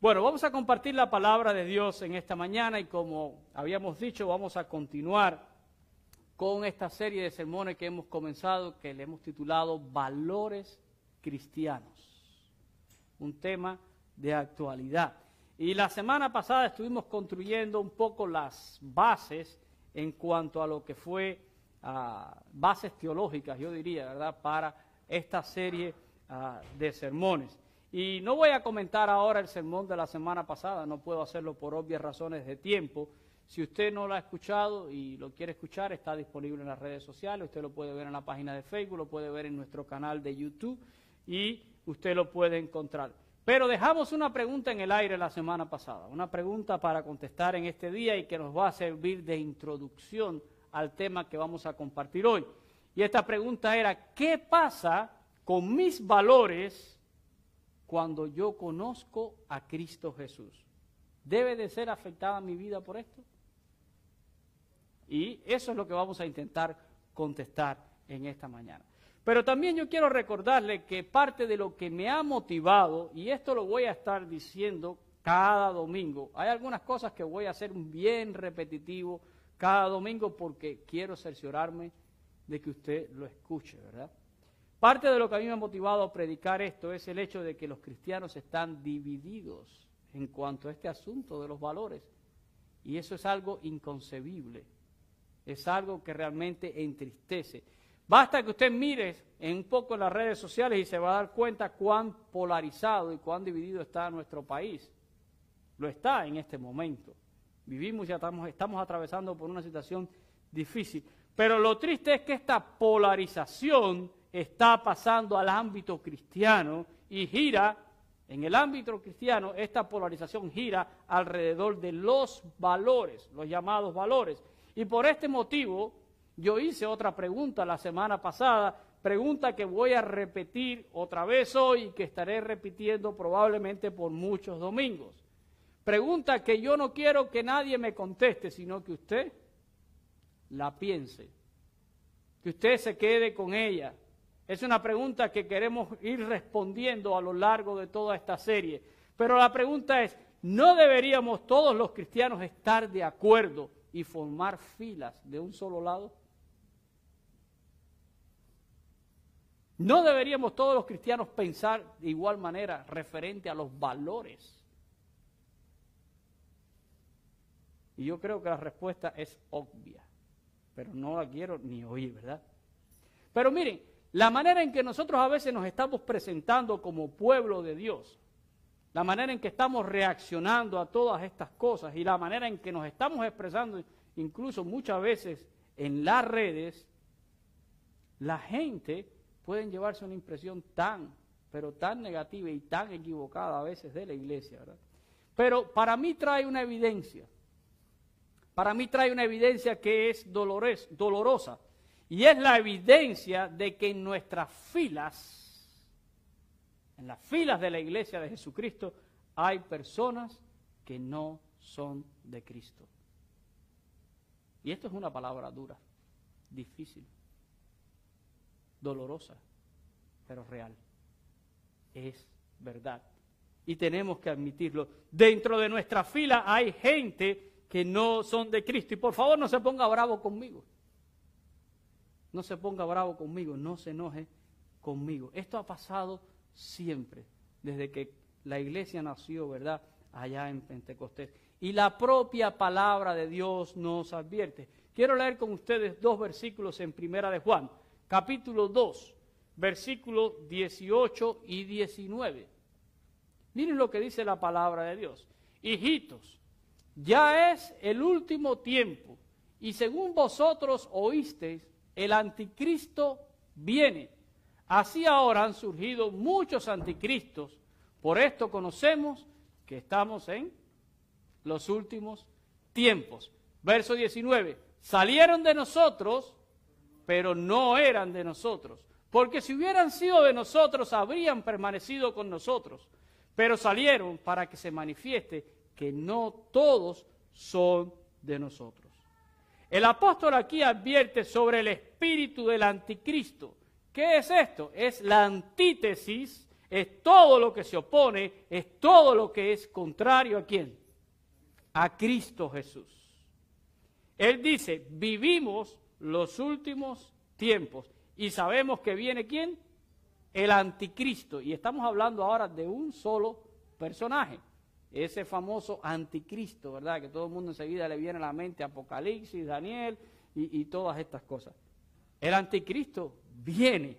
Bueno, vamos a compartir la palabra de Dios en esta mañana y como habíamos dicho, vamos a continuar con esta serie de sermones que hemos comenzado, que le hemos titulado Valores Cristianos. Un tema de actualidad. Y la semana pasada estuvimos construyendo un poco las bases en cuanto a lo que fue uh, bases teológicas, yo diría, ¿verdad?, para esta serie uh, de sermones. Y no voy a comentar ahora el sermón de la semana pasada, no puedo hacerlo por obvias razones de tiempo. Si usted no lo ha escuchado y lo quiere escuchar, está disponible en las redes sociales, usted lo puede ver en la página de Facebook, lo puede ver en nuestro canal de YouTube y usted lo puede encontrar. Pero dejamos una pregunta en el aire la semana pasada, una pregunta para contestar en este día y que nos va a servir de introducción al tema que vamos a compartir hoy. Y esta pregunta era, ¿qué pasa con mis valores cuando yo conozco a Cristo Jesús. ¿Debe de ser afectada mi vida por esto? Y eso es lo que vamos a intentar contestar en esta mañana. Pero también yo quiero recordarle que parte de lo que me ha motivado, y esto lo voy a estar diciendo cada domingo, hay algunas cosas que voy a hacer bien repetitivo cada domingo porque quiero cerciorarme de que usted lo escuche, ¿verdad? Parte de lo que a mí me ha motivado a predicar esto es el hecho de que los cristianos están divididos en cuanto a este asunto de los valores. Y eso es algo inconcebible. Es algo que realmente entristece. Basta que usted mire en un poco en las redes sociales y se va a dar cuenta cuán polarizado y cuán dividido está nuestro país. Lo está en este momento. Vivimos y estamos, estamos atravesando por una situación difícil. Pero lo triste es que esta polarización está pasando al ámbito cristiano y gira, en el ámbito cristiano, esta polarización gira alrededor de los valores, los llamados valores. Y por este motivo, yo hice otra pregunta la semana pasada, pregunta que voy a repetir otra vez hoy y que estaré repitiendo probablemente por muchos domingos. Pregunta que yo no quiero que nadie me conteste, sino que usted la piense, que usted se quede con ella es una pregunta que queremos ir respondiendo a lo largo de toda esta serie. Pero la pregunta es, ¿no deberíamos todos los cristianos estar de acuerdo y formar filas de un solo lado? ¿No deberíamos todos los cristianos pensar de igual manera referente a los valores? Y yo creo que la respuesta es obvia, pero no la quiero ni oír, ¿verdad? Pero miren, la manera en que nosotros a veces nos estamos presentando como pueblo de Dios, la manera en que estamos reaccionando a todas estas cosas y la manera en que nos estamos expresando, incluso muchas veces en las redes, la gente puede llevarse una impresión tan, pero tan negativa y tan equivocada a veces de la iglesia, ¿verdad? Pero para mí trae una evidencia, para mí trae una evidencia que es dolorosa. Y es la evidencia de que en nuestras filas, en las filas de la iglesia de Jesucristo, hay personas que no son de Cristo. Y esto es una palabra dura, difícil, dolorosa, pero real. Es verdad. Y tenemos que admitirlo. Dentro de nuestra fila hay gente que no son de Cristo. Y por favor no se ponga bravo conmigo. No se ponga bravo conmigo, no se enoje conmigo. Esto ha pasado siempre, desde que la iglesia nació, ¿verdad? Allá en Pentecostés. Y la propia palabra de Dios nos advierte. Quiero leer con ustedes dos versículos en Primera de Juan, capítulo 2, versículos 18 y 19. Miren lo que dice la palabra de Dios. Hijitos, ya es el último tiempo, y según vosotros oísteis, el anticristo viene. Así ahora han surgido muchos anticristos. Por esto conocemos que estamos en los últimos tiempos. Verso 19. Salieron de nosotros, pero no eran de nosotros. Porque si hubieran sido de nosotros, habrían permanecido con nosotros. Pero salieron para que se manifieste que no todos son de nosotros. El apóstol aquí advierte sobre el espíritu del anticristo. ¿Qué es esto? Es la antítesis es todo lo que se opone, es todo lo que es contrario a quién? A Cristo Jesús. Él dice, vivimos los últimos tiempos y sabemos que viene quién? El anticristo. Y estamos hablando ahora de un solo personaje, ese famoso anticristo, ¿verdad? Que todo el mundo enseguida le viene a la mente Apocalipsis, Daniel y, todas estas cosas. El anticristo viene,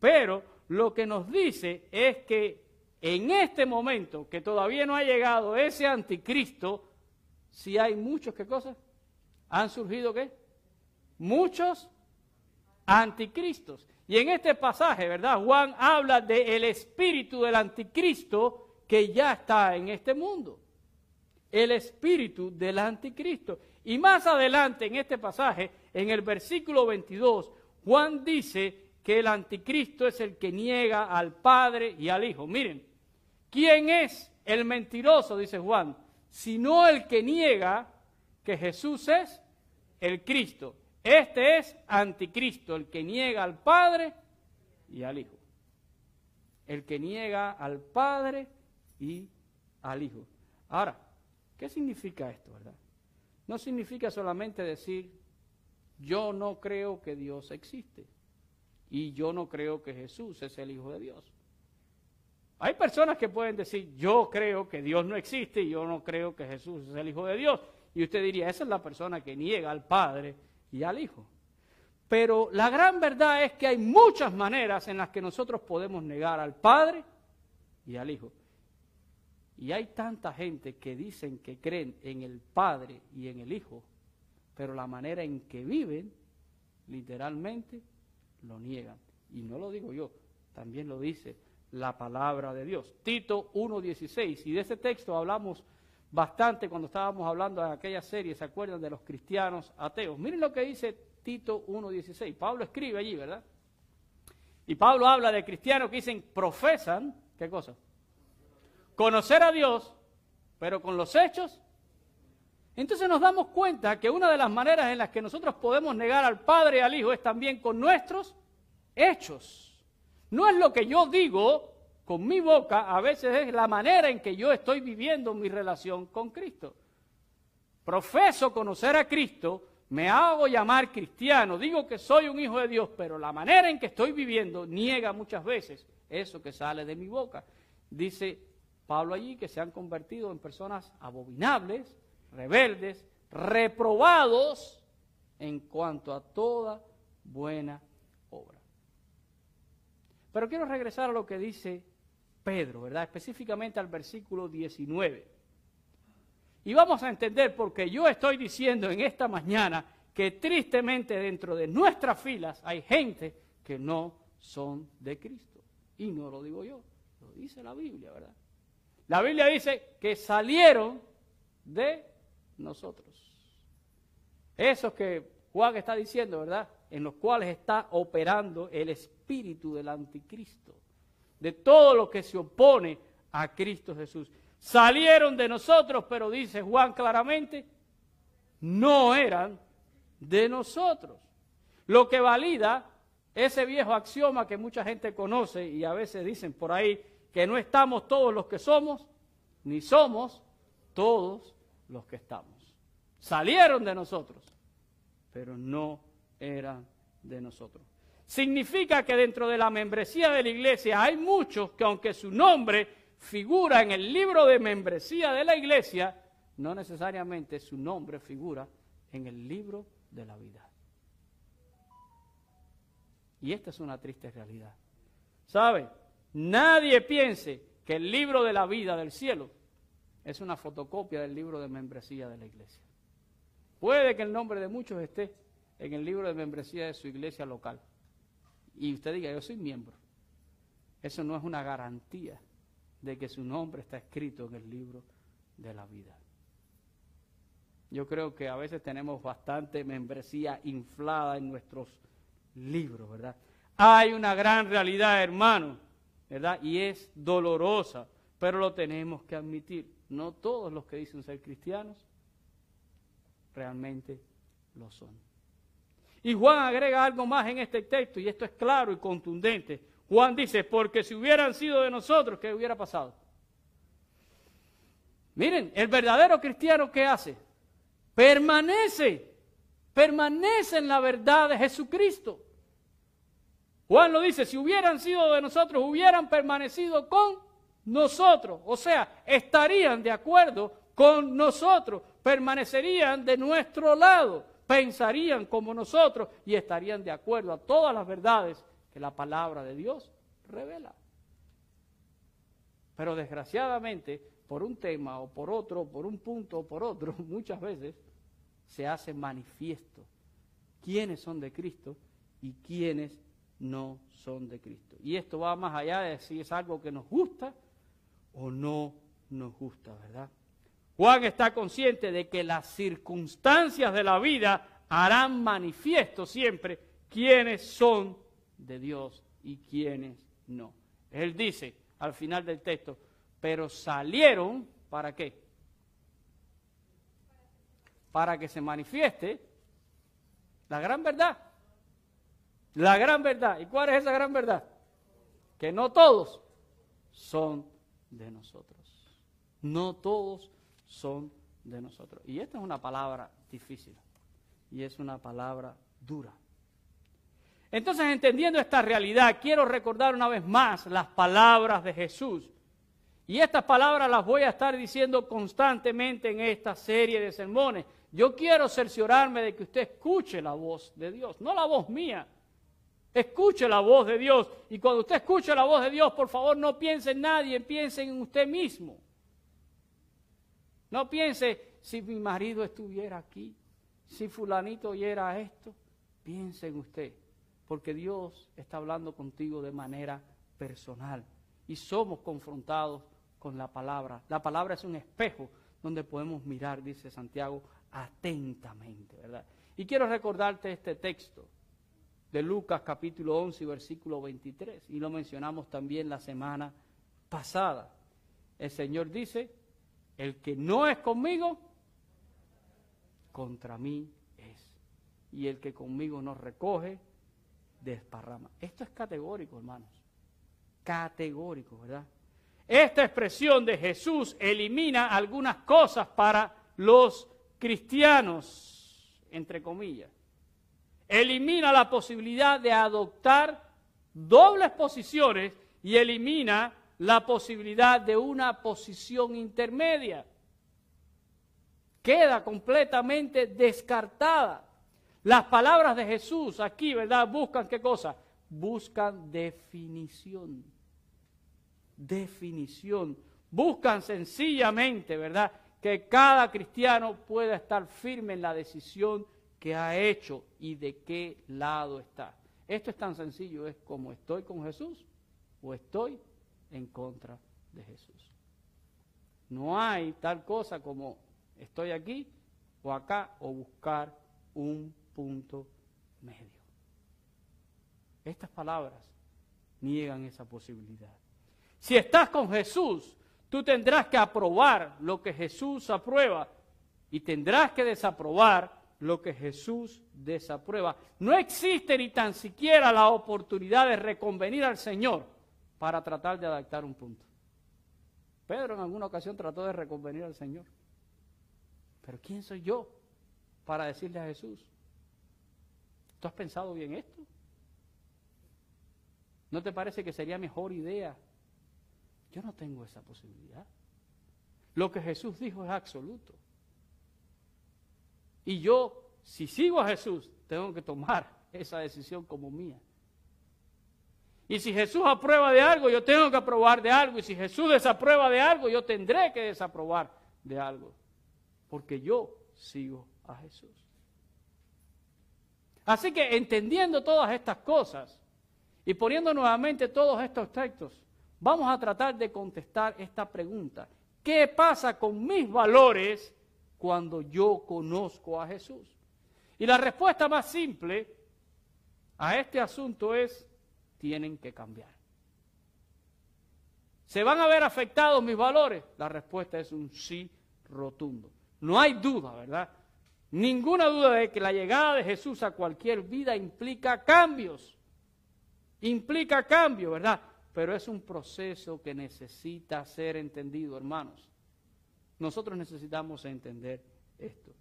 pero lo que nos dice es que en este momento, que todavía no ha llegado ese anticristo, si hay muchos, ¿qué cosas? ¿Han surgido qué? Muchos anticristos. Y en este pasaje, ¿verdad? Juan habla del espíritu del anticristo que ya está en este mundo. El espíritu del anticristo. Y más adelante en este pasaje, en el versículo 22, Juan dice que el anticristo es el que niega al Padre y al Hijo. Miren, ¿quién es el mentiroso? Dice Juan, sino el que niega que Jesús es el Cristo. Este es anticristo, el que niega al Padre y al Hijo. El que niega al Padre y al Hijo. Ahora, ¿qué significa esto, verdad? No significa solamente decir, yo no creo que Dios existe y yo no creo que Jesús es el Hijo de Dios. Hay personas que pueden decir, yo creo que Dios no existe y yo no creo que Jesús es el Hijo de Dios. Y usted diría, esa es la persona que niega al Padre y al Hijo. Pero la gran verdad es que hay muchas maneras en las que nosotros podemos negar al Padre y al Hijo. Y hay tanta gente que dicen que creen en el Padre y en el Hijo, pero la manera en que viven, literalmente, lo niegan. Y no lo digo yo, también lo dice la palabra de Dios. Tito 1.16, y de ese texto hablamos bastante cuando estábamos hablando de aquella serie, ¿se acuerdan de los cristianos ateos? Miren lo que dice Tito 1.16. Pablo escribe allí, ¿verdad? Y Pablo habla de cristianos que dicen, profesan, ¿qué cosa? Conocer a Dios, pero con los hechos entonces nos damos cuenta que una de las maneras en las que nosotros podemos negar al Padre y al Hijo es también con nuestros hechos. No es lo que yo digo con mi boca, a veces es la manera en que yo estoy viviendo mi relación con Cristo. Profeso conocer a Cristo, me hago llamar cristiano, digo que soy un hijo de Dios, pero la manera en que estoy viviendo niega muchas veces eso que sale de mi boca. Dice Pablo allí que se han convertido en personas abominables, rebeldes, reprobados en cuanto a toda buena obra. Pero quiero regresar a lo que dice Pedro, ¿verdad? Específicamente al versículo 19. Y vamos a entender porque yo estoy diciendo en esta mañana que tristemente dentro de nuestras filas hay gente que no son de Cristo. Y no lo digo yo, lo dice la Biblia, ¿verdad? La Biblia dice que salieron de nosotros. Esos que Juan está diciendo, ¿verdad? En los cuales está operando el espíritu del anticristo, de todo lo que se opone a Cristo Jesús. Salieron de nosotros, pero dice Juan claramente, no eran de nosotros. Lo que valida ese viejo axioma que mucha gente conoce y a veces dicen por ahí que no estamos todos los que somos, ni somos todos los que estamos. Salieron de nosotros, pero no eran de nosotros. Significa que dentro de la membresía de la iglesia hay muchos que aunque su nombre figura en el libro de membresía de la iglesia, no necesariamente su nombre figura en el libro de la vida. Y esta es una triste realidad. ¿Sabe? Nadie piense que el libro de la vida del cielo es una fotocopia del libro de membresía de la iglesia. Puede que el nombre de muchos esté en el libro de membresía de su iglesia local. Y usted diga, yo soy miembro. Eso no es una garantía de que su nombre está escrito en el libro de la vida. Yo creo que a veces tenemos bastante membresía inflada en nuestros libros, ¿verdad? Hay una gran realidad, hermano, Y es dolorosa, pero lo tenemos que admitir. No todos los que dicen ser cristianos realmente lo son. Y Juan agrega algo más en este texto, y esto es claro y contundente. Juan dice, porque si hubieran sido de nosotros, ¿qué hubiera pasado? Miren, el verdadero cristiano, ¿qué hace? Permanece, permanece en la verdad de Jesucristo. Juan lo dice, si hubieran sido de nosotros, hubieran permanecido con nosotros. O sea, estarían de acuerdo con nosotros, permanecerían de nuestro lado, pensarían como nosotros y estarían de acuerdo a todas las verdades que la palabra de Dios revela. Pero desgraciadamente, por un tema o por otro, por un punto o por otro, muchas veces se hace manifiesto quiénes son de Cristo y quiénes no son de Cristo. Y esto va más allá de si es algo que nos gusta o no nos gusta, ¿verdad? Juan está consciente de que las circunstancias de la vida harán manifiesto siempre quiénes son de Dios y quiénes no. Él dice al final del texto, pero salieron para qué? Para que se manifieste la gran verdad. La gran verdad. ¿Y cuál es esa gran verdad? Que no todos son de nosotros. No todos son de nosotros. Y esta es una palabra difícil. Y es una palabra dura. Entonces, entendiendo esta realidad, quiero recordar una vez más las palabras de Jesús. Y estas palabras las voy a estar diciendo constantemente en esta serie de sermones. Yo quiero cerciorarme de que usted escuche la voz de Dios, no la voz mía. Escuche la voz de Dios. Y cuando usted escuche la voz de Dios, por favor, no piense en nadie, piense en usted mismo. No piense si mi marido estuviera aquí, si fulanito oyera esto. Piense en usted porque Dios está hablando contigo de manera personal y somos confrontados con la palabra. La palabra es un espejo donde podemos mirar, dice Santiago, atentamente, ¿verdad? Y quiero recordarte este texto de Lucas capítulo 11, versículo 23, y lo mencionamos también la semana pasada. El Señor dice, el que no es conmigo, contra mí es. Y el que conmigo no recoge, desparrama. Esto es categórico, hermanos. Categórico, ¿verdad? Esta expresión de Jesús elimina algunas cosas para los cristianos, entre comillas. Elimina la posibilidad de adoptar dobles posiciones y elimina la posibilidad de una posición intermedia. Queda completamente descartada. Las palabras de Jesús aquí, ¿verdad? Buscan qué cosa? Buscan definición. Definición. Buscan sencillamente, ¿verdad? Que cada cristiano pueda estar firme en la decisión que ha hecho y de qué lado está. Esto es tan sencillo, es como estoy con Jesús o estoy en contra de Jesús. No hay tal cosa como estoy aquí o acá o buscar un punto medio. Estas palabras niegan esa posibilidad. Si estás con Jesús, tú tendrás que aprobar lo que Jesús aprueba y tendrás que desaprobar lo que Jesús desaprueba. No existe ni tan siquiera la oportunidad de reconvenir al Señor para tratar de adaptar un punto. Pedro en alguna ocasión trató de reconvenir al Señor. Pero ¿quién soy yo para decirle a Jesús, ¿Tú has pensado bien esto? ¿No te parece que sería mejor idea? Yo no tengo esa posibilidad. Lo que Jesús dijo es absoluto. Y yo, si sigo a Jesús, tengo que tomar esa decisión como mía. Y si Jesús aprueba de algo, yo tengo que aprobar de algo. Y si Jesús desaprueba de algo, yo tendré que desaprobar de algo. Porque yo sigo a Jesús. Así que entendiendo todas estas cosas y poniendo nuevamente todos estos textos, vamos a tratar de contestar esta pregunta. ¿Qué pasa con mis valores cuando yo conozco a Jesús? Y la respuesta más simple a este asunto es, tienen que cambiar. ¿Se van a ver afectados mis valores? La respuesta es un sí rotundo. No hay duda, ¿verdad? Ninguna duda de que la llegada de Jesús a cualquier vida implica cambios. implica cambio, ¿verdad? Pero es un proceso que necesita ser entendido, hermanos. Nosotros necesitamos entender esto.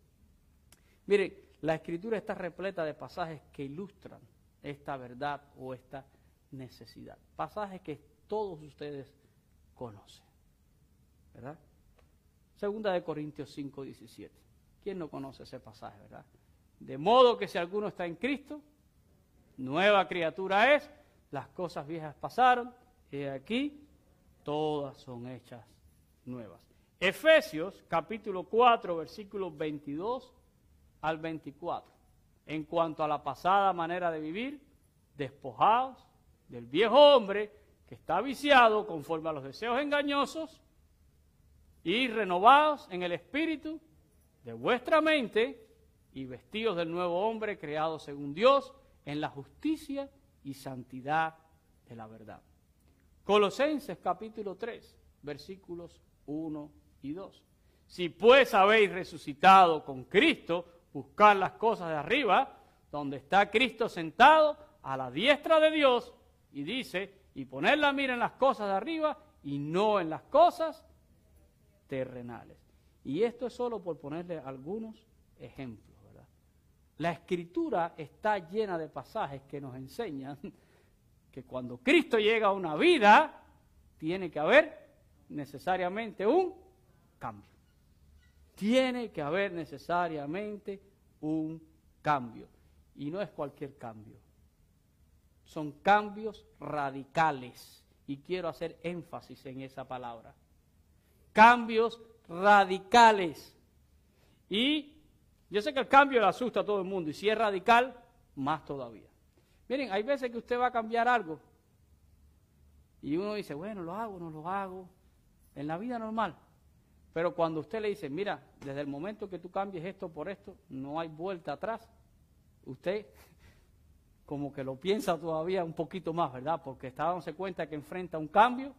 Miren, la escritura está repleta de pasajes que ilustran esta verdad o esta necesidad. Pasajes que todos ustedes conocen. ¿Verdad? Segunda de Corintios 5, 17. ¿Quién no conoce ese pasaje, verdad? De modo que si alguno está en Cristo, nueva criatura es, las cosas viejas pasaron, y aquí todas son hechas nuevas. Efesios capítulo 4, versículos 22 al 24. En cuanto a la pasada manera de vivir, despojados del viejo hombre que está viciado conforme a los deseos engañosos y renovados en el espíritu de vuestra mente y vestidos del nuevo hombre creado según Dios en la justicia y santidad de la verdad. Colosenses capítulo 3, versículos 1 y 2. Si pues habéis resucitado con Cristo, buscar las cosas de arriba, donde está Cristo sentado a la diestra de Dios, y dice, y poner la mira en las cosas de arriba y no en las cosas terrenales. Y esto es solo por ponerle algunos ejemplos, ¿verdad? La escritura está llena de pasajes que nos enseñan que cuando Cristo llega a una vida, tiene que haber necesariamente un cambio. Tiene que haber necesariamente un cambio. Y no es cualquier cambio. Son cambios radicales. Y quiero hacer énfasis en esa palabra. Cambios radicales. Y yo sé que el cambio le asusta a todo el mundo. Y si es radical, más todavía. Miren, hay veces que usted va a cambiar algo. Y uno dice, bueno, lo hago, no lo hago. En la vida normal. Pero cuando usted le dice, mira, desde el momento que tú cambies esto por esto, no hay vuelta atrás, usted como que lo piensa todavía un poquito más, ¿verdad? Porque está dándose cuenta que enfrenta un cambio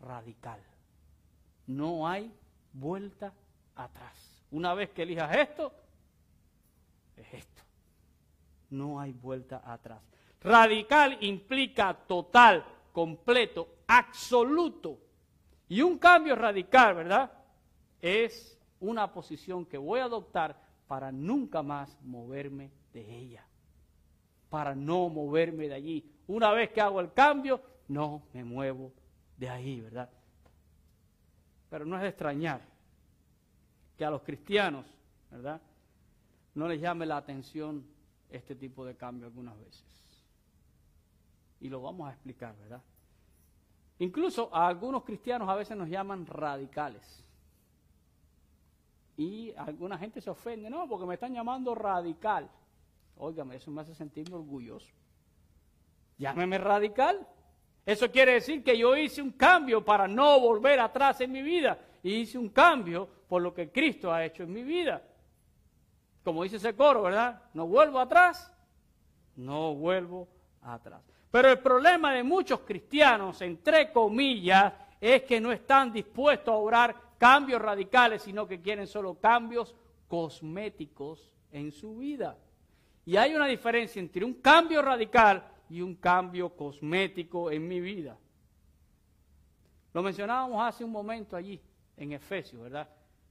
radical. No hay vuelta atrás. Una vez que elijas esto, es esto. No hay vuelta atrás. Radical implica total, completo, absoluto. Y un cambio radical, ¿verdad? Es una posición que voy a adoptar para nunca más moverme de ella. Para no moverme de allí. Una vez que hago el cambio, no me muevo de ahí, ¿verdad? Pero no es de extrañar que a los cristianos, ¿verdad? No les llame la atención este tipo de cambio algunas veces. Y lo vamos a explicar, ¿verdad? Incluso a algunos cristianos a veces nos llaman radicales. Y alguna gente se ofende, no, porque me están llamando radical. Óigame, eso me hace sentirme orgulloso. Llámeme radical. Eso quiere decir que yo hice un cambio para no volver atrás en mi vida. Y hice un cambio por lo que Cristo ha hecho en mi vida. Como dice ese coro, ¿verdad? No vuelvo atrás, no vuelvo atrás. Pero el problema de muchos cristianos, entre comillas, es que no están dispuestos a obrar cambios radicales, sino que quieren solo cambios cosméticos en su vida. Y hay una diferencia entre un cambio radical y un cambio cosmético en mi vida. Lo mencionábamos hace un momento allí, en Efesios, ¿verdad?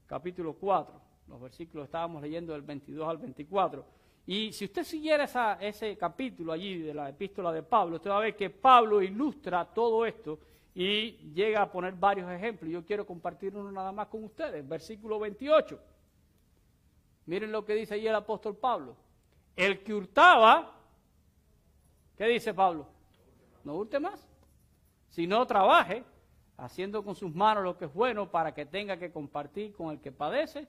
Capítulo 4, los versículos estábamos leyendo del 22 al 24. Y si usted siguiera ese capítulo allí de la epístola de Pablo, usted va a ver que Pablo ilustra todo esto y llega a poner varios ejemplos. Yo quiero compartir uno nada más con ustedes. Versículo 28. Miren lo que dice allí el apóstol Pablo. El que hurtaba, ¿qué dice Pablo? No hurte más. Si no trabaje, haciendo con sus manos lo que es bueno para que tenga que compartir con el que padece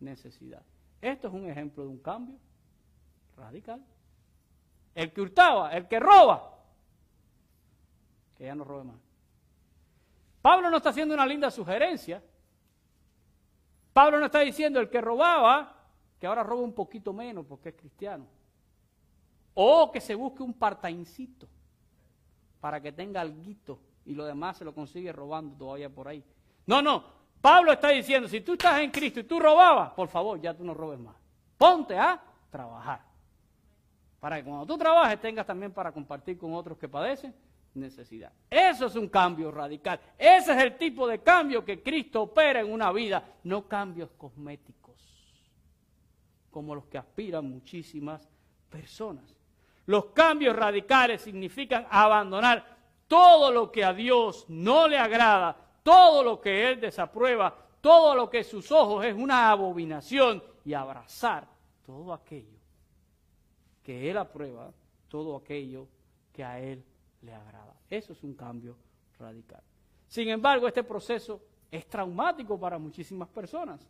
necesidad. Esto es un ejemplo de un cambio radical. El que hurtaba, el que roba, que ya no robe más. Pablo no está haciendo una linda sugerencia. Pablo no está diciendo el que robaba, que ahora roba un poquito menos porque es cristiano. O que se busque un partaincito para que tenga alguito y lo demás se lo consigue robando todavía por ahí. No, no. Pablo está diciendo, si tú estás en Cristo y tú robabas, por favor, ya tú no robes más. Ponte a trabajar. Para que cuando tú trabajes tengas también para compartir con otros que padecen necesidad. Eso es un cambio radical. Ese es el tipo de cambio que Cristo opera en una vida, no cambios cosméticos, como los que aspiran muchísimas personas. Los cambios radicales significan abandonar todo lo que a Dios no le agrada, todo lo que Él desaprueba, todo lo que sus ojos es una abominación y abrazar todo aquello que Él aprueba, todo aquello que a Él le agrada. Eso es un cambio radical. Sin embargo, este proceso es traumático para muchísimas personas.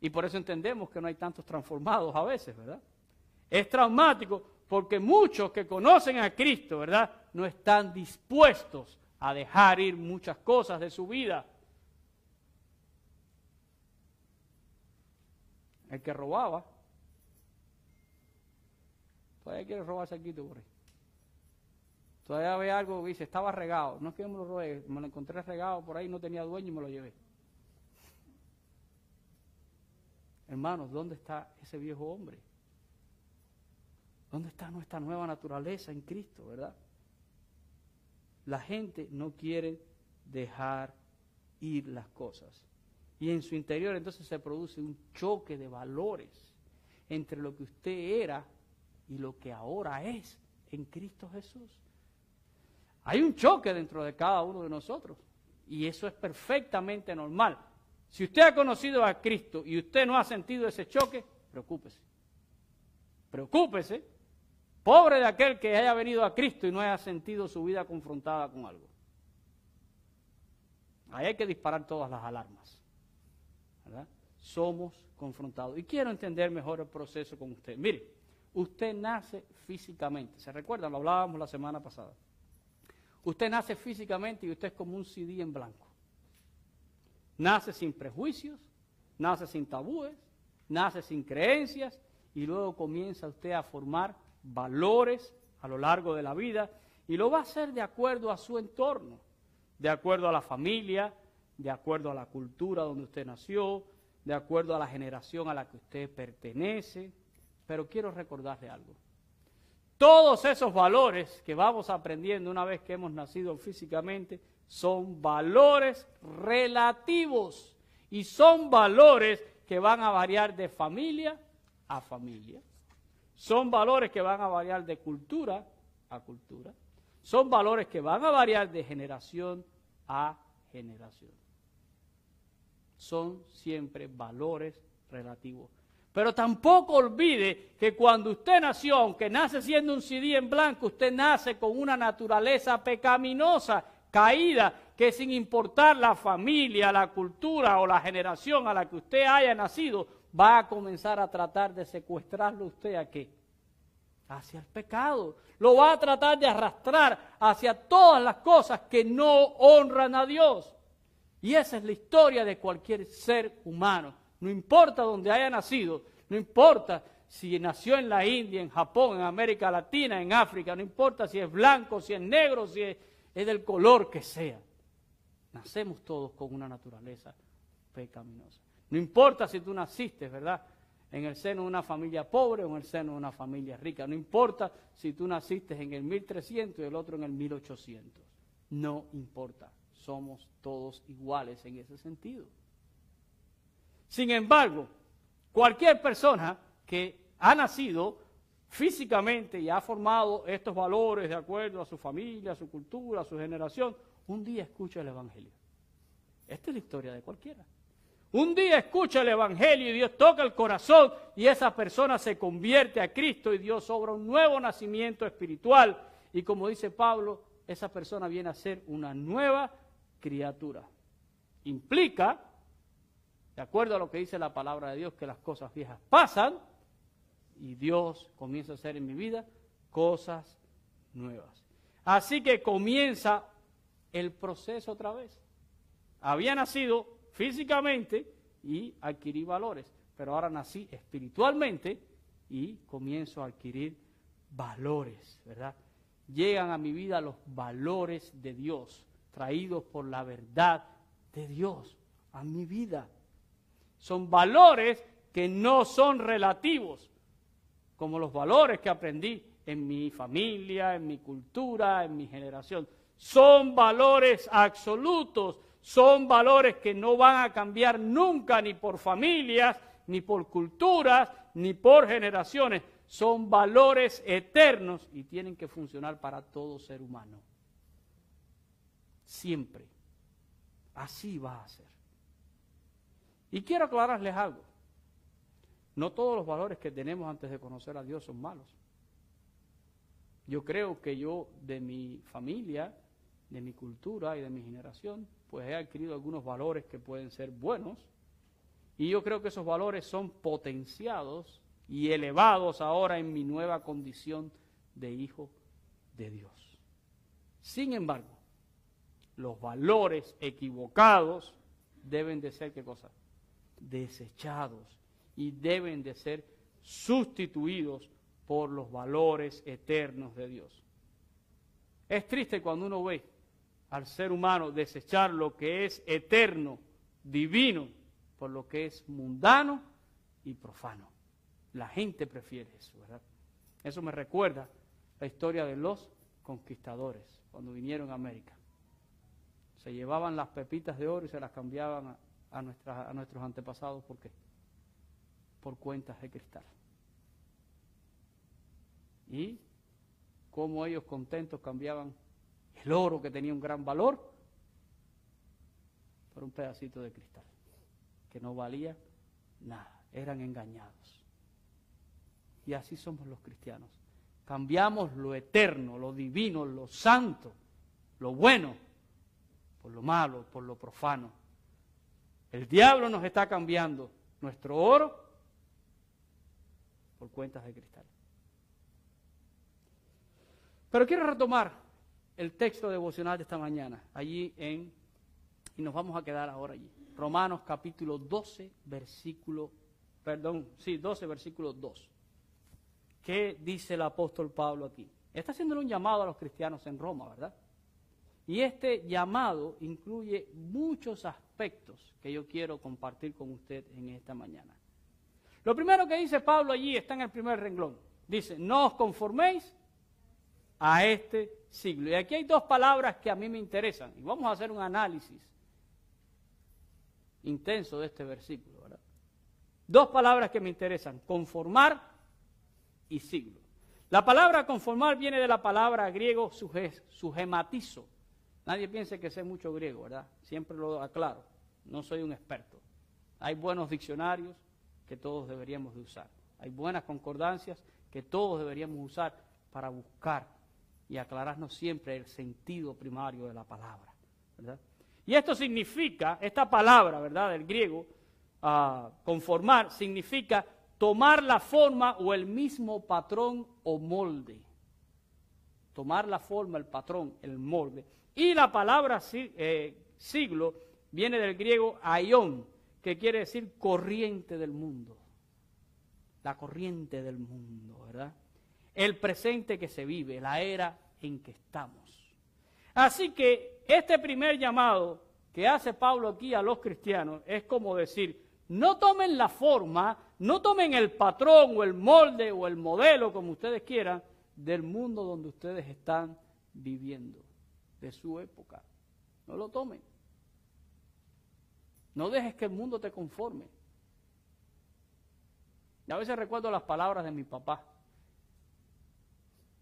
Y por eso entendemos que no hay tantos transformados a veces, ¿verdad? Es traumático porque muchos que conocen a Cristo, ¿verdad? No están dispuestos a dejar ir muchas cosas de su vida. El que robaba Todavía quiere robarse aquí por ahí. Todavía ve algo dice, estaba regado. No es que me lo robé, me lo encontré regado por ahí, no tenía dueño y me lo llevé. Hermanos, ¿dónde está ese viejo hombre? ¿Dónde está nuestra nueva naturaleza en Cristo, verdad? La gente no quiere dejar ir las cosas. Y en su interior entonces se produce un choque de valores entre lo que usted era y lo que ahora es en Cristo Jesús. Hay un choque dentro de cada uno de nosotros y eso es perfectamente normal. Si usted ha conocido a Cristo y usted no ha sentido ese choque, preocúpese. Preocúpese. Pobre de aquel que haya venido a Cristo y no haya sentido su vida confrontada con algo. Ahí hay que disparar todas las alarmas. Somos confrontados. Y quiero entender mejor el proceso con usted. Mire, Usted nace físicamente. ¿Se recuerdan? Lo hablábamos la semana pasada. Usted nace físicamente y usted es como un CD en blanco. Nace sin prejuicios, nace sin tabúes, nace sin creencias y luego comienza usted a formar valores a lo largo de la vida y lo va a hacer de acuerdo a su entorno, de acuerdo a la familia, de acuerdo a la cultura donde usted nació, de acuerdo a la generación a la que usted pertenece, pero quiero recordarle algo. Todos esos valores que vamos aprendiendo una vez que hemos nacido físicamente son valores relativos y son valores que van a variar de familia a familia. Son valores que van a variar de cultura a cultura. Son valores que van a variar de generación a generación. Son siempre valores relativos. Pero tampoco olvide que cuando usted nació, aunque nace siendo un CD en blanco, usted nace con una naturaleza pecaminosa, caída, que sin importar la familia, la cultura o la generación a la que usted haya nacido, va a comenzar a tratar de secuestrarlo usted a qué? Hacia el pecado. Lo va a tratar de arrastrar hacia todas las cosas que no honran a Dios. Y esa es la historia de cualquier ser humano no importa dónde haya nacido, no importa si nació en la India, en Japón, en América Latina, en África, no importa si es blanco, si es negro, si es, del color que sea. Nacemos todos con una naturaleza pecaminosa. No importa si tú naciste, ¿verdad? En el seno de una familia pobre o en el seno de una familia rica. No importa si tú naciste en el 1300 y el otro en el 1800. No importa. Somos todos iguales en ese sentido. Sin embargo, cualquier persona que ha nacido físicamente y ha formado estos valores de acuerdo a su familia, a su cultura, a su generación, un día escucha el Evangelio. Esta es la historia de cualquiera. Un día escucha el Evangelio y Dios toca el corazón y esa persona se convierte a Cristo y Dios obra un nuevo nacimiento espiritual. Y como dice Pablo, esa persona viene a ser una nueva criatura. Implica de acuerdo a lo que dice la palabra de Dios, que las cosas viejas pasan y Dios comienza a hacer en mi vida cosas nuevas. Así que comienza el proceso otra vez. Había nacido físicamente y adquirí valores, pero ahora nací espiritualmente y comienzo a adquirir valores, ¿verdad? Llegan a mi vida los valores de Dios, traídos por la verdad de Dios a mi vida. Son valores que no son relativos. como los valores que aprendí en mi familia, en mi cultura, en mi generación. Son valores absolutos, son valores que no van a cambiar nunca ni por familias, ni por culturas, ni por generaciones. Son valores eternos y tienen que funcionar para todo ser humano. Siempre. Así va a ser. Y quiero aclararles algo. No todos los valores que tenemos antes de conocer a Dios son malos. Yo creo que yo de mi familia, de mi cultura y de mi generación, pues he adquirido algunos valores que pueden ser buenos. Y yo creo que esos valores son potenciados y elevados ahora en mi nueva condición de hijo de Dios. Sin embargo, los valores equivocados deben de ser, ¿qué cosa? Desechados y deben de ser sustituidos por los valores eternos de Dios. Es triste cuando uno ve al ser humano desechar lo que es eterno, divino, por lo que es mundano y profano. La gente prefiere eso, ¿verdad? Eso me recuerda la historia de los conquistadores cuando vinieron a América. Se llevaban las pepitas de oro y se las cambiaban a, a, a nuestros antepasados. ¿Por qué? por cuentas de cristal. Y cómo ellos contentos cambiaban el oro que tenía un gran valor por un pedacito de cristal, que no valía nada, eran engañados. Y así somos los cristianos. Cambiamos lo eterno, lo divino, lo santo, lo bueno, por lo malo, por lo profano. El diablo nos está cambiando nuestro oro por cuentas de cristal. Pero quiero retomar el texto devocional de esta mañana, allí en, y nos vamos a quedar ahora allí. Romanos capítulo 12, versículo, perdón, sí, 12, versículo 2. ¿Qué dice el apóstol Pablo aquí? Está haciendo un llamado a los cristianos en Roma, ¿verdad? Y este llamado incluye muchos aspectos que yo quiero compartir con usted en esta mañana. Lo primero que dice Pablo allí está en el primer renglón. Dice, no os conforméis a este siglo. Y aquí hay dos palabras que a mí me interesan. Y vamos a hacer un análisis intenso de este versículo. ¿verdad? Dos palabras que me interesan, conformar y siglo. La palabra conformar viene de la palabra griego sugematizo. Nadie piense que sé mucho griego, ¿verdad? Siempre lo aclaro. No soy un experto. Hay buenos diccionarios, que todos deberíamos de usar. Hay buenas concordancias que todos deberíamos usar para buscar y aclararnos siempre el sentido primario de la palabra. Y esto significa, esta palabra, ¿verdad?, del griego, ah, conformar, significa tomar la forma o el mismo patrón o molde. Tomar la forma, el patrón, el molde. Y la palabra eh, siglo viene del griego aion, que quiere decir corriente del mundo. La corriente del mundo, ¿verdad? El presente que se vive, la era en que estamos. Así que este primer llamado que hace Pablo aquí a los cristianos es como decir, no tomen la forma, no tomen el patrón o el molde o el modelo, como ustedes quieran, del mundo donde ustedes están viviendo, de su época. No lo tomen. No dejes que el mundo te conforme. Y a veces recuerdo las palabras de mi papá.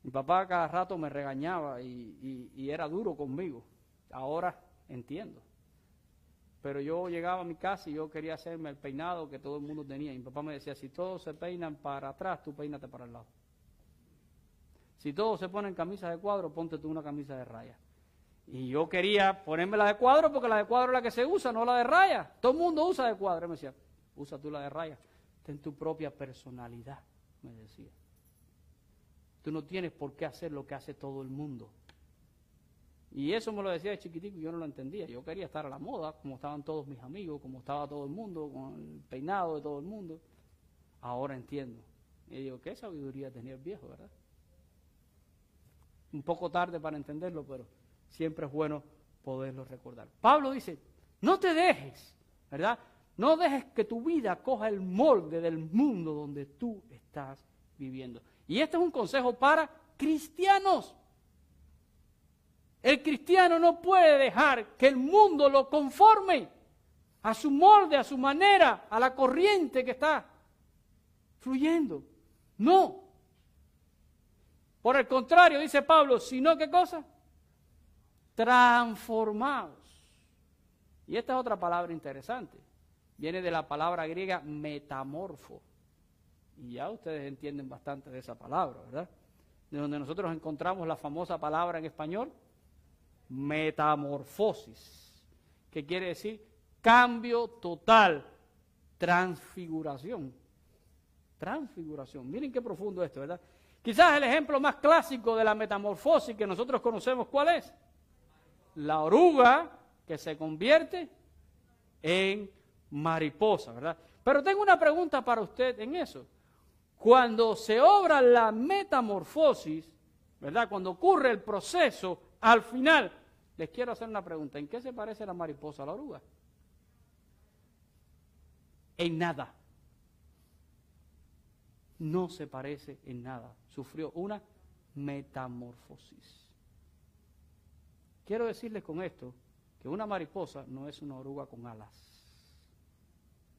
Mi papá cada rato me regañaba y, era duro conmigo. Ahora entiendo. Pero yo llegaba a mi casa y yo quería hacerme el peinado que todo el mundo tenía. Y mi papá me decía, si todos se peinan para atrás, tú peínate para el lado. Si todos se ponen camisa de cuadro, ponte tú una camisa de raya. Y yo quería ponerme la de cuadro porque la de cuadro es la que se usa, no la de raya. Todo el mundo usa de cuadro. Me decía, usa tú la de raya. Ten tu propia personalidad, me decía. Tú no tienes por qué hacer lo que hace todo el mundo. Y eso me lo decía de chiquitico y yo no lo entendía. Yo quería estar a la moda, como estaban todos mis amigos, como estaba todo el mundo, con el peinado de todo el mundo. Ahora entiendo. Y digo, qué sabiduría tenía el viejo, ¿verdad? Un poco tarde para entenderlo, pero siempre es bueno poderlo recordar. Pablo dice, no te dejes, ¿verdad? No dejes que tu vida coja el molde del mundo donde tú estás viviendo. Y este es un consejo para cristianos. El cristiano no puede dejar que el mundo lo conforme a su molde, a su manera, a la corriente que está fluyendo. No. Por el contrario, dice Pablo, sino qué cosa? Transformados. Y esta es otra palabra interesante. Viene de la palabra griega metamorfo. Y ya ustedes entienden bastante de esa palabra, ¿verdad? De donde nosotros encontramos la famosa palabra en español, metamorfosis, que quiere decir cambio total, transfiguración. Transfiguración. Miren qué profundo esto, ¿verdad? Quizás el ejemplo más clásico de la metamorfosis que nosotros conocemos, ¿cuál es? La oruga que se convierte en mariposa, ¿verdad? Pero tengo una pregunta para usted en eso. Cuando se obra la metamorfosis, ¿verdad? Cuando ocurre el proceso, al final, les quiero hacer una pregunta. ¿En qué se parece la mariposa a la oruga? En nada. No se parece en nada. Sufrió una metamorfosis. Quiero decirles con esto que una mariposa no es una oruga con alas.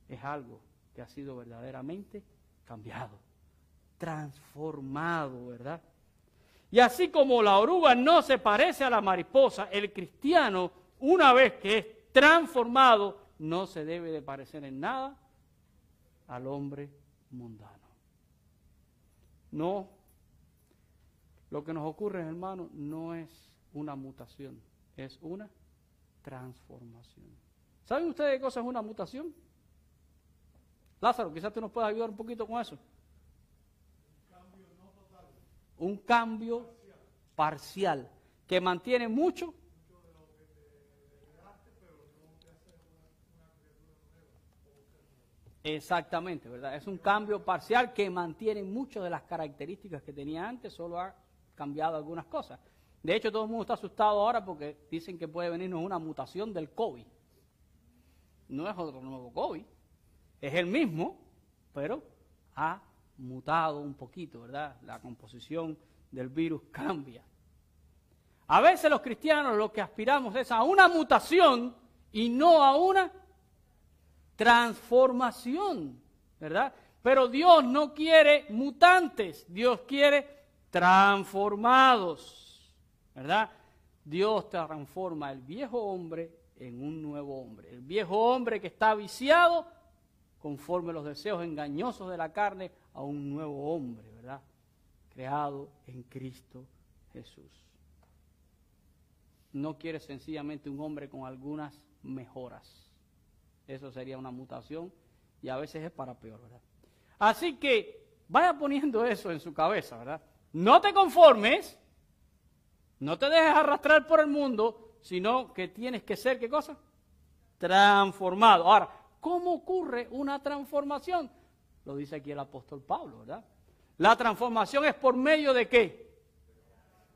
Es algo que ha sido verdaderamente cambiado, transformado, ¿verdad? Y así como la oruga no se parece a la mariposa, el cristiano, una vez que es transformado, no se debe de parecer en nada al hombre mundano. No, lo que nos ocurre, hermano, no es una mutación, es una transformación. ¿Saben ustedes qué cosa es una mutación? Lázaro, quizás tú nos puedas ayudar un poquito con eso. Un cambio parcial que mantiene mucho Exactamente, ¿verdad? Es un cambio parcial que mantiene muchas de las características que tenía antes, solo ha cambiado algunas cosas. De hecho, todo el mundo está asustado ahora porque dicen que puede venirnos una mutación del COVID. No es otro nuevo COVID, es el mismo, pero ha mutado un poquito, ¿verdad? La composición del virus cambia. A veces los cristianos lo que aspiramos es a una mutación y no a una transformación, ¿verdad? Pero Dios no quiere mutantes, Dios quiere transformados, ¿verdad? Dios transforma el viejo hombre en un nuevo hombre. El viejo hombre que está viciado conforme los deseos engañosos de la carne a un nuevo hombre, ¿verdad? Creado en Cristo Jesús. No quiere sencillamente un hombre con algunas mejoras. Eso sería una mutación y a veces es para peor, ¿verdad? Así que vaya poniendo eso en su cabeza, ¿verdad? No te conformes, no te dejes arrastrar por el mundo, sino que tienes que ser, ¿qué cosa? Transformado. Ahora, ¿cómo ocurre una transformación? Lo dice aquí el apóstol Pablo, ¿verdad? La transformación es por medio de qué?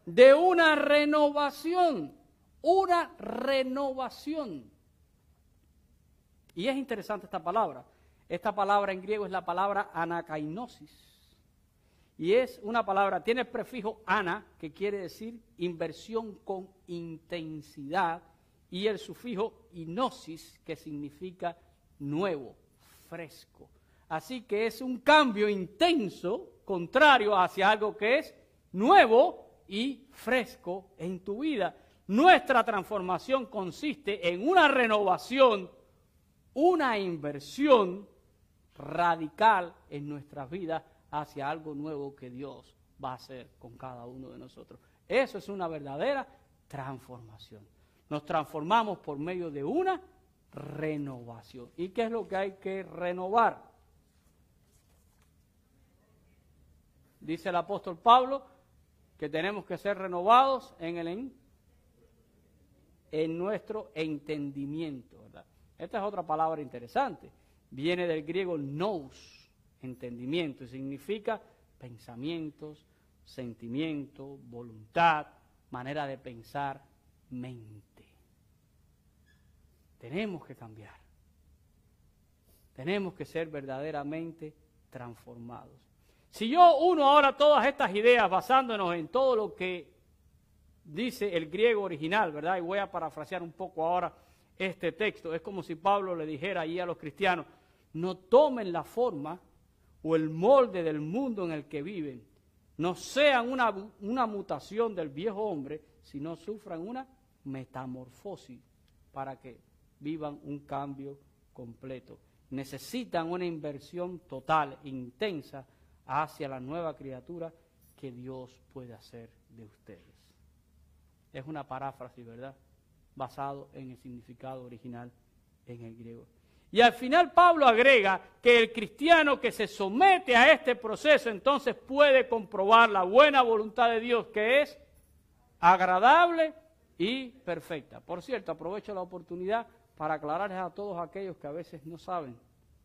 De una renovación, una renovación. Y es interesante esta palabra. Esta palabra en griego es la palabra anakainosis. Y es una palabra, tiene el prefijo ana, que quiere decir inversión con intensidad, y el sufijo inosis, que significa nuevo, fresco. Así que es un cambio intenso, contrario hacia algo que es nuevo y fresco en tu vida. Nuestra transformación consiste en una renovación una inversión radical en nuestras vidas hacia algo nuevo que Dios va a hacer con cada uno de nosotros. Eso es una verdadera transformación. Nos transformamos por medio de una renovación. ¿Y qué es lo que hay que renovar? Dice el apóstol Pablo que tenemos que ser renovados en el en, nuestro entendimiento. Esta es otra palabra interesante. Viene del griego nous, entendimiento, y significa pensamientos, sentimiento, voluntad, manera de pensar, mente. Tenemos que cambiar. Tenemos que ser verdaderamente transformados. Si yo uno ahora todas estas ideas basándonos en todo lo que dice el griego original, ¿verdad? Y voy a parafrasear un poco ahora este texto. Es como si Pablo le dijera ahí a los cristianos, no tomen la forma o el molde del mundo en el que viven, no sean una, una mutación del viejo hombre, sino sufran una metamorfosis para que vivan un cambio completo. Necesitan una inversión total, intensa, hacia la nueva criatura que Dios puede hacer de ustedes. Es una paráfrasis, ¿verdad? Basado en el significado original en el griego. Y al final Pablo agrega que el cristiano que se somete a este proceso entonces puede comprobar la buena voluntad de Dios que es agradable y perfecta. Por cierto, aprovecho la oportunidad para aclararles a todos aquellos que a veces no saben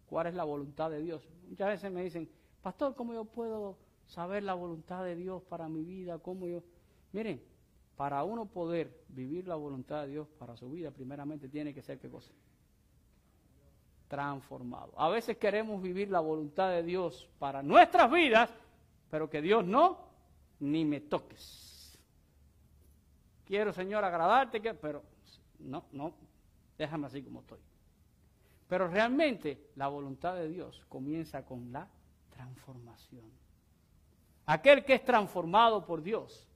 cuál es la voluntad de Dios. Muchas veces me dicen, pastor, ¿cómo yo puedo saber la voluntad de Dios para mi vida? ¿Cómo yo? Miren, para uno poder vivir la voluntad de Dios para su vida, primeramente tiene que ser qué cosa? Transformado. A veces queremos vivir la voluntad de Dios para nuestras vidas, pero que Dios no, ni me toques. Quiero, Señor, agradarte, pero no, no, déjame así como estoy. Pero realmente la voluntad de Dios comienza con la transformación. Aquel que es transformado por Dios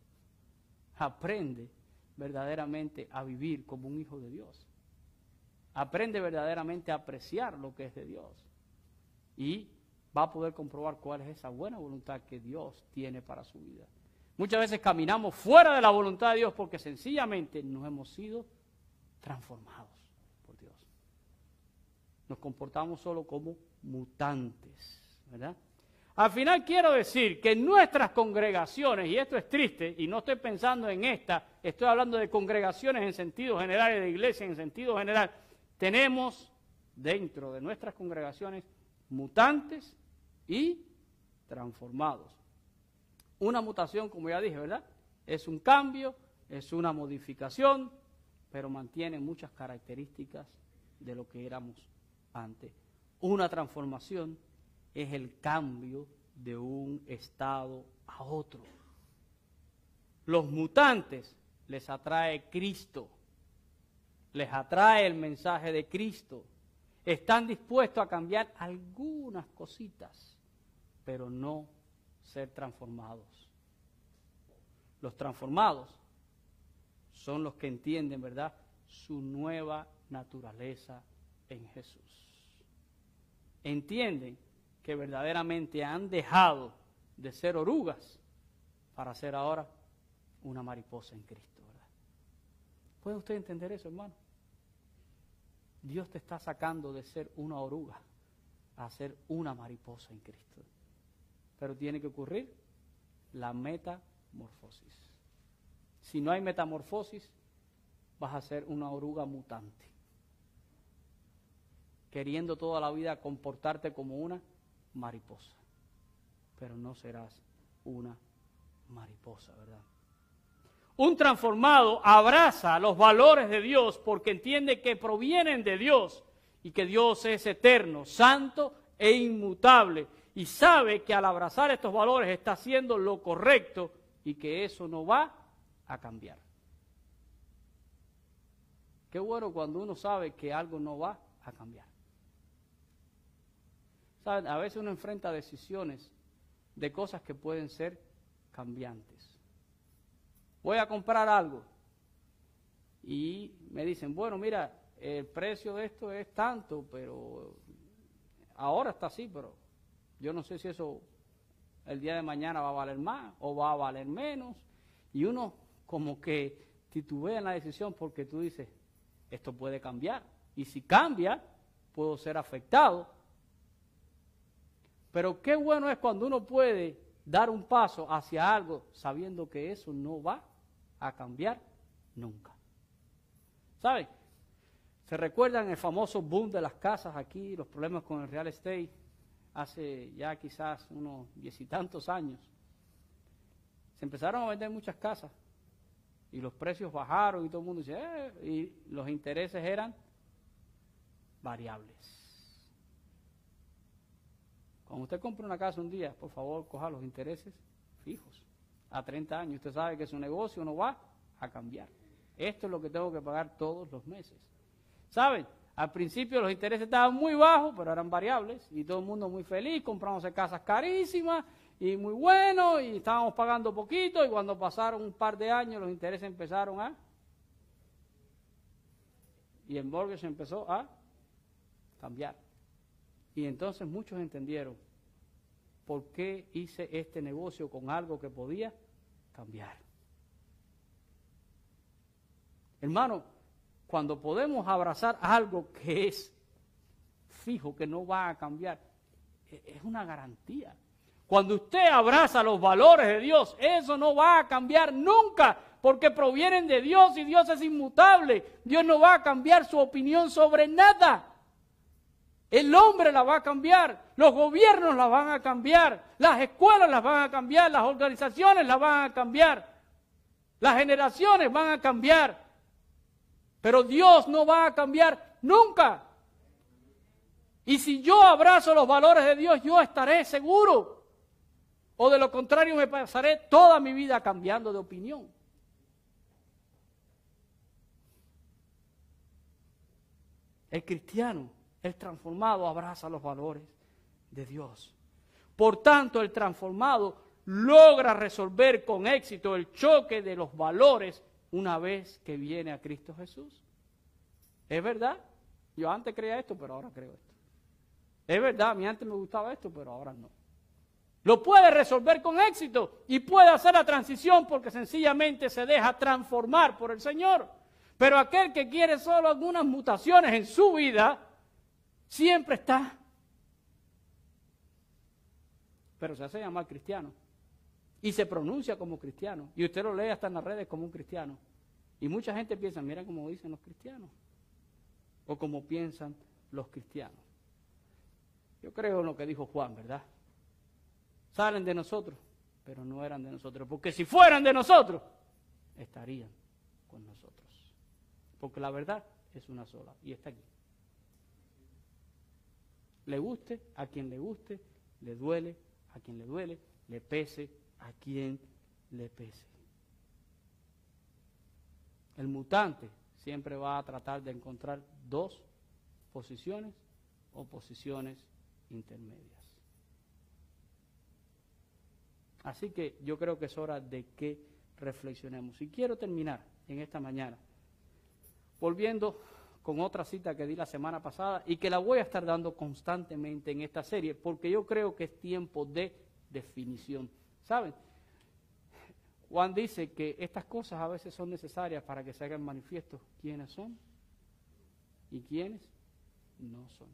aprende verdaderamente a vivir como un hijo de Dios. Aprende verdaderamente a apreciar lo que es de Dios. Y va a poder comprobar cuál es esa buena voluntad que Dios tiene para su vida. Muchas veces caminamos fuera de la voluntad de Dios porque sencillamente no hemos sido transformados por Dios. Nos comportamos solo como mutantes, ¿verdad? Al final quiero decir que nuestras congregaciones, y esto es triste, y no estoy pensando en esta, estoy hablando de congregaciones en sentido general y de iglesia en sentido general, tenemos dentro de nuestras congregaciones mutantes y transformados. Una mutación, como ya dije, ¿verdad? Es un cambio, es una modificación, pero mantiene muchas características de lo que éramos antes. Una transformación es el cambio de un estado a otro. Los mutantes les atrae Cristo, les atrae el mensaje de Cristo. Están dispuestos a cambiar algunas cositas, pero no ser transformados. Los transformados son los que entienden, ¿verdad?, su nueva naturaleza en Jesús. Entienden que verdaderamente han dejado de ser orugas para ser ahora una mariposa en Cristo. ¿verdad? ¿Puede usted entender eso, hermano? Dios te está sacando de ser una oruga a ser una mariposa en Cristo. Pero tiene que ocurrir la metamorfosis. Si no hay metamorfosis, vas a ser una oruga mutante, queriendo toda la vida comportarte como una mariposa, pero no serás una mariposa, ¿verdad? Un transformado abraza los valores de Dios porque entiende que provienen de Dios y que Dios es eterno, santo e inmutable y sabe que al abrazar estos valores está haciendo lo correcto y que eso no va a cambiar. Qué bueno cuando uno sabe que algo no va a cambiar. A veces uno enfrenta decisiones de cosas que pueden ser cambiantes. Voy a comprar algo y me dicen, bueno, mira, el precio de esto es tanto, pero ahora está así, pero yo no sé si eso el día de mañana va a valer más o va a valer menos. Y uno como que titubea en la decisión porque tú dices, esto puede cambiar. Y si cambia, puedo ser afectado pero qué bueno es cuando uno puede dar un paso hacia algo sabiendo que eso no va a cambiar nunca. ¿Saben? ¿Se recuerdan el famoso boom de las casas aquí, los problemas con el real estate? Hace ya quizás unos diez y tantos años. Se empezaron a vender muchas casas y los precios bajaron y todo el mundo dice, eh", y los intereses eran variables Cuando usted compra una casa un día, por favor, coja los intereses fijos. A 30 años, usted sabe que su negocio no va a cambiar. Esto es lo que tengo que pagar todos los meses. ¿Saben? Al principio los intereses estaban muy bajos, pero eran variables y todo el mundo muy feliz, comprándose casas carísimas y muy bueno y estábamos pagando poquito y cuando pasaron un par de años los intereses empezaron a y el mortgage empezó a cambiar. Y entonces muchos entendieron por qué hice este negocio con algo que podía cambiar. Hermano, cuando podemos abrazar algo que es fijo, que no va a cambiar, e-, es una garantía. Cuando usted abraza los valores de Dios, eso no va a cambiar nunca, porque provienen de Dios y Dios es inmutable. Dios no va a cambiar su opinión sobre nada. El hombre la va a cambiar, los gobiernos la van a cambiar, las escuelas las van a cambiar, las organizaciones la van a cambiar, las generaciones van a cambiar. Pero Dios no va a cambiar nunca. Y si yo abrazo los valores de Dios, yo estaré seguro. O de lo contrario, me pasaré toda mi vida cambiando de opinión. El cristiano, el transformado, abraza los valores de Dios. Por tanto, el transformado logra resolver con éxito el choque de los valores una vez que viene a Cristo Jesús. ¿Es verdad? Yo antes creía esto, pero ahora creo esto. Es verdad, a mí antes me gustaba esto, pero ahora no. Lo puede resolver con éxito y puede hacer la transición porque sencillamente se deja transformar por el Señor. Pero aquel que quiere solo algunas mutaciones en su vida, siempre está. Pero se hace llamar cristiano y se pronuncia como cristiano. Y usted lo lee hasta en las redes como un cristiano. Y mucha gente piensa, mira cómo dicen los cristianos. O como piensan los cristianos. Yo creo en lo que dijo Juan, ¿verdad? Salen de nosotros, pero no eran de nosotros. Porque si fueran de nosotros, estarían con nosotros. Porque la verdad es una sola y está aquí. Le guste a quien le guste, le duele a quien le duele, le pese a quien le pese. El mutante siempre va a tratar de encontrar dos posiciones o posiciones intermedias. Así que yo creo que es hora de que reflexionemos. Y quiero terminar en esta mañana volviendo con otra cita que di la semana pasada y que la voy a estar dando constantemente en esta serie, porque yo creo que es tiempo de definición. ¿Saben? Juan dice que estas cosas a veces son necesarias para que se hagan manifiestos quiénes son y quiénes no son.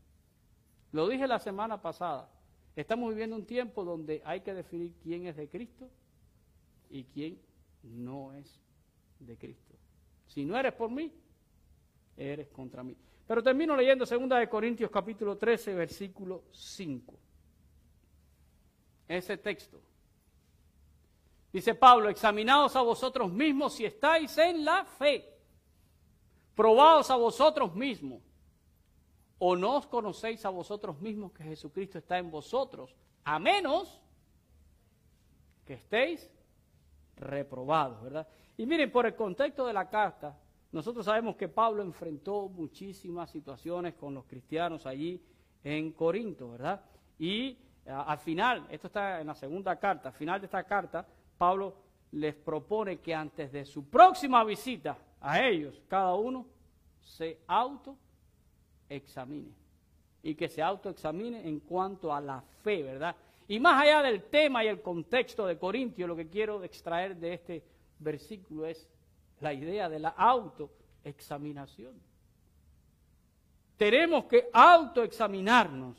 Lo dije la semana pasada. Estamos viviendo un tiempo donde hay que definir quién es de Cristo y quién no es de Cristo. Si no eres por mí, eres contra mí. Pero termino leyendo 2 Corintios capítulo 13, versículo 5. Ese texto. Dice Pablo, examinaos a vosotros mismos si estáis en la fe. Probaos a vosotros mismos. ¿O no os conocéis a vosotros mismos que Jesucristo está en vosotros? A menos que estéis reprobados, ¿verdad? Y miren, por el contexto de la carta, nosotros sabemos que Pablo enfrentó muchísimas situaciones con los cristianos allí en Corinto, ¿verdad? Y al final, esto está en la segunda carta, al final de esta carta, Pablo les propone que antes de su próxima visita a ellos, cada uno se autoexamine. Y que se autoexamine en cuanto a la fe, ¿verdad? Y más allá del tema y el contexto de Corintios, lo que quiero extraer de este versículo es la idea de la autoexaminación. Tenemos que autoexaminarnos.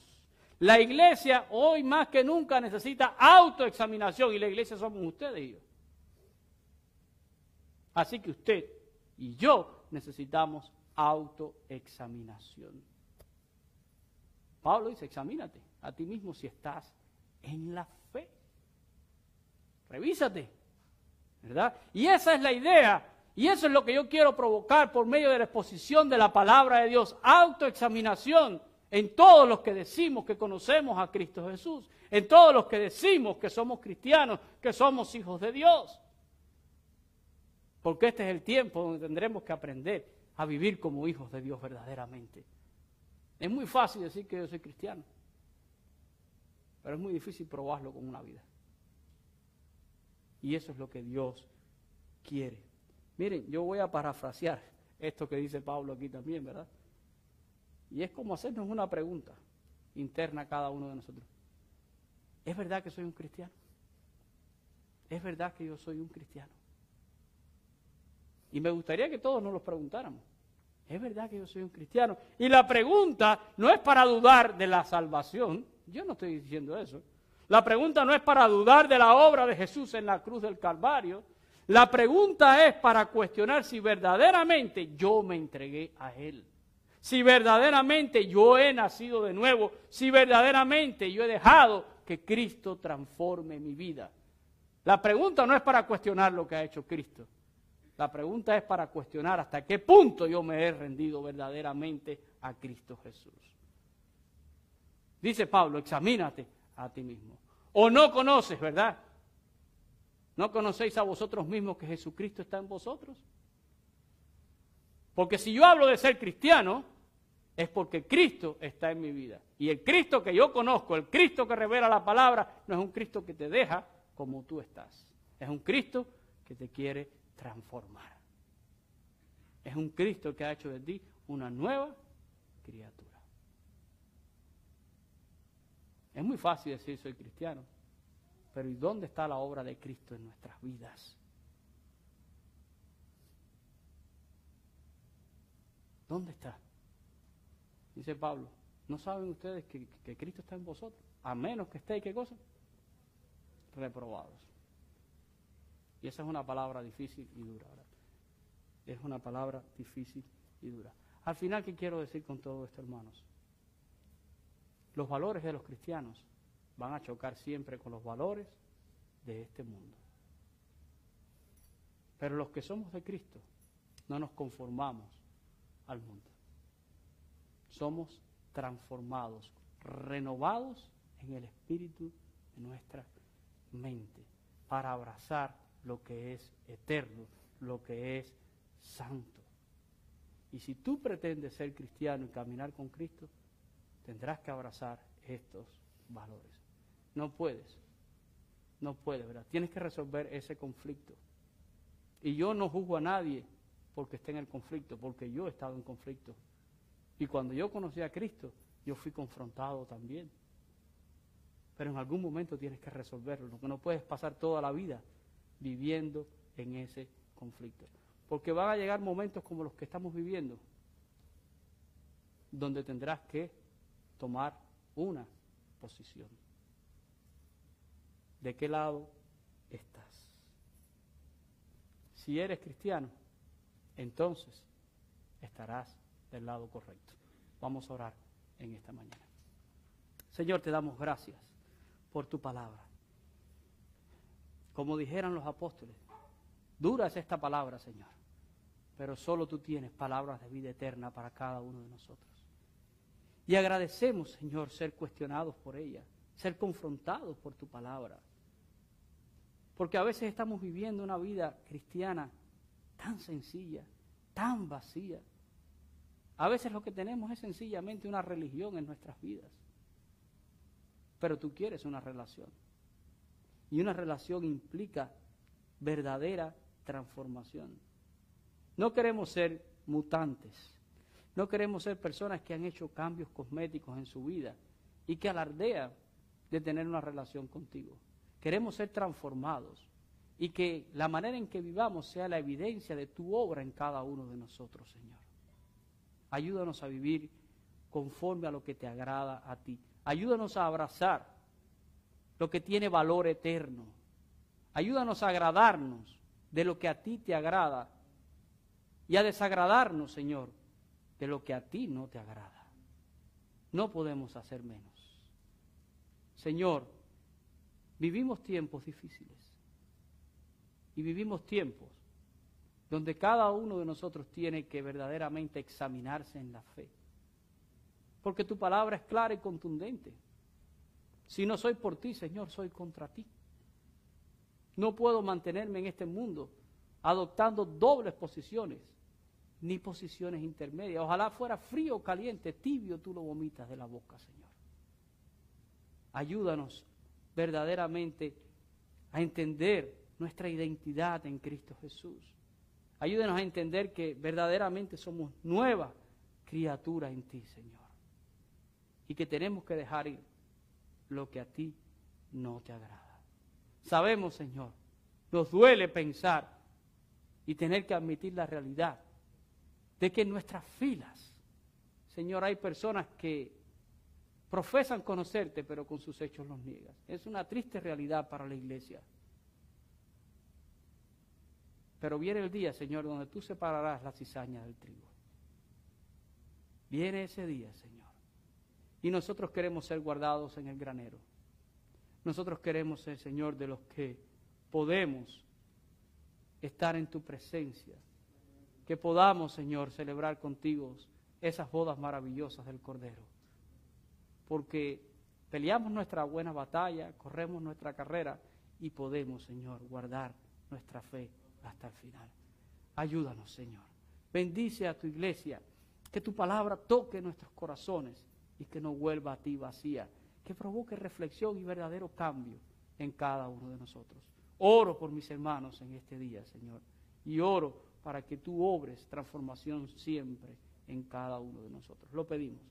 La iglesia hoy más que nunca necesita autoexaminación y la iglesia somos ustedes y yo. Así que usted y yo necesitamos autoexaminación. Pablo dice, examínate a ti mismo si estás en la fe. Revísate, ¿verdad? Y esa es la idea y eso es lo que yo quiero provocar por medio de la exposición de la palabra de Dios, autoexaminación en todos los que decimos que conocemos a Cristo Jesús, en todos los que decimos que somos cristianos, que somos hijos de Dios. Porque este es el tiempo donde tendremos que aprender a vivir como hijos de Dios verdaderamente. Es muy fácil decir que yo soy cristiano, pero es muy difícil probarlo con una vida. Y eso es lo que Dios quiere. Miren, yo voy a parafrasear esto que dice Pablo aquí también, ¿verdad? Y es como hacernos una pregunta interna a cada uno de nosotros. ¿Es verdad que soy un cristiano? ¿Es verdad que yo soy un cristiano? Y me gustaría que todos nos lo preguntáramos. ¿Es verdad que yo soy un cristiano? Y la pregunta no es para dudar de la salvación. Yo no estoy diciendo eso. La pregunta no es para dudar de la obra de Jesús en la cruz del Calvario. La pregunta es para cuestionar si verdaderamente yo me entregué a Él. Si verdaderamente yo he nacido de nuevo. Si verdaderamente yo he dejado que Cristo transforme mi vida. La pregunta no es para cuestionar lo que ha hecho Cristo. La pregunta es para cuestionar hasta qué punto yo me he rendido verdaderamente a Cristo Jesús. Dice Pablo, examínate a ti mismo. O no conoces, ¿verdad? ¿No conocéis a vosotros mismos que Jesucristo está en vosotros? Porque si yo hablo de ser cristiano, es porque Cristo está en mi vida. Y el Cristo que yo conozco, el Cristo que revela la palabra, no es un Cristo que te deja como tú estás. Es un Cristo que te quiere transformar. Es un Cristo que ha hecho de ti una nueva criatura. Es muy fácil decir soy cristiano, pero ¿y dónde está la obra de Cristo en nuestras vidas? ¿Dónde está? Dice Pablo, ¿no saben ustedes que, Cristo está en vosotros? A menos que estéis, ¿qué cosa? Reprobados. Y esa es una palabra difícil y dura. Es una palabra difícil y dura. Al final, ¿qué quiero decir con todo esto, hermanos? Los valores de los cristianos van a chocar siempre con los valores de este mundo. Pero los que somos de Cristo no nos conformamos al mundo. Somos transformados, renovados en el espíritu de nuestra mente para abrazar lo que es eterno, lo que es santo. Y si tú pretendes ser cristiano y caminar con Cristo, tendrás que abrazar estos valores. No puedes, no puedes, ¿verdad? Tienes que resolver ese conflicto. Y yo no juzgo a nadie porque esté en el conflicto, porque yo he estado en conflicto. Y cuando yo conocí a Cristo, yo fui confrontado también. Pero en algún momento tienes que resolverlo, no puedes pasar toda la vida viviendo en ese conflicto. Porque van a llegar momentos como los que estamos viviendo, donde tendrás que tomar una posición. ¿De qué lado estás? Si eres cristiano, entonces estarás del lado correcto. Vamos a orar en esta mañana. Señor, te damos gracias por tu palabra. Como dijeran los apóstoles, dura es esta palabra, Señor, pero solo tú tienes palabras de vida eterna para cada uno de nosotros. Y agradecemos, Señor, ser cuestionados por ella, ser confrontados por tu palabra. Porque a veces estamos viviendo una vida cristiana tan sencilla, tan vacía. A veces lo que tenemos es sencillamente una religión en nuestras vidas. Pero tú quieres una relación. Y una relación implica verdadera transformación. No queremos ser mutantes. No queremos ser personas que han hecho cambios cosméticos en su vida y que alardean de tener una relación contigo. Queremos ser transformados y que la manera en que vivamos sea la evidencia de tu obra en cada uno de nosotros, Señor. Ayúdanos a vivir conforme a lo que te agrada a ti. Ayúdanos a abrazar lo que tiene valor eterno. Ayúdanos a agradarnos de lo que a ti te agrada y a desagradarnos, Señor, de lo que a ti no te agrada. No podemos hacer menos. Señor, vivimos tiempos difíciles y vivimos tiempos donde cada uno de nosotros tiene que verdaderamente examinarse en la fe porque tu palabra es clara y contundente. Si no soy por ti, Señor, soy contra ti. No puedo mantenerme en este mundo adoptando dobles posiciones, ni posiciones intermedias. Ojalá fuera frío o caliente, tibio, tú lo vomitas de la boca, Señor. Ayúdanos verdaderamente a entender nuestra identidad en Cristo Jesús. Ayúdanos a entender que verdaderamente somos nueva criatura en ti, Señor. Y que tenemos que dejar ir lo que a ti no te agrada. Sabemos, Señor, nos duele pensar y tener que admitir la realidad de que en nuestras filas, Señor, hay personas que profesan conocerte, pero con sus hechos los niegan. Es una triste realidad para la iglesia. Pero viene el día, Señor, donde tú separarás la cizaña del trigo. Viene ese día, Señor. Y nosotros queremos ser guardados en el granero. Nosotros queremos ser, Señor, de los que podemos estar en tu presencia. Que podamos, Señor, celebrar contigo esas bodas maravillosas del Cordero. Porque peleamos nuestra buena batalla, corremos nuestra carrera y podemos, Señor, guardar nuestra fe hasta el final. Ayúdanos, Señor. Bendice a tu iglesia. Que tu palabra toque nuestros corazones y que no vuelva a ti vacía. Que provoque reflexión y verdadero cambio en cada uno de nosotros. Oro por mis hermanos en este día, Señor. Y oro para que tú obres transformación siempre en cada uno de nosotros. Lo pedimos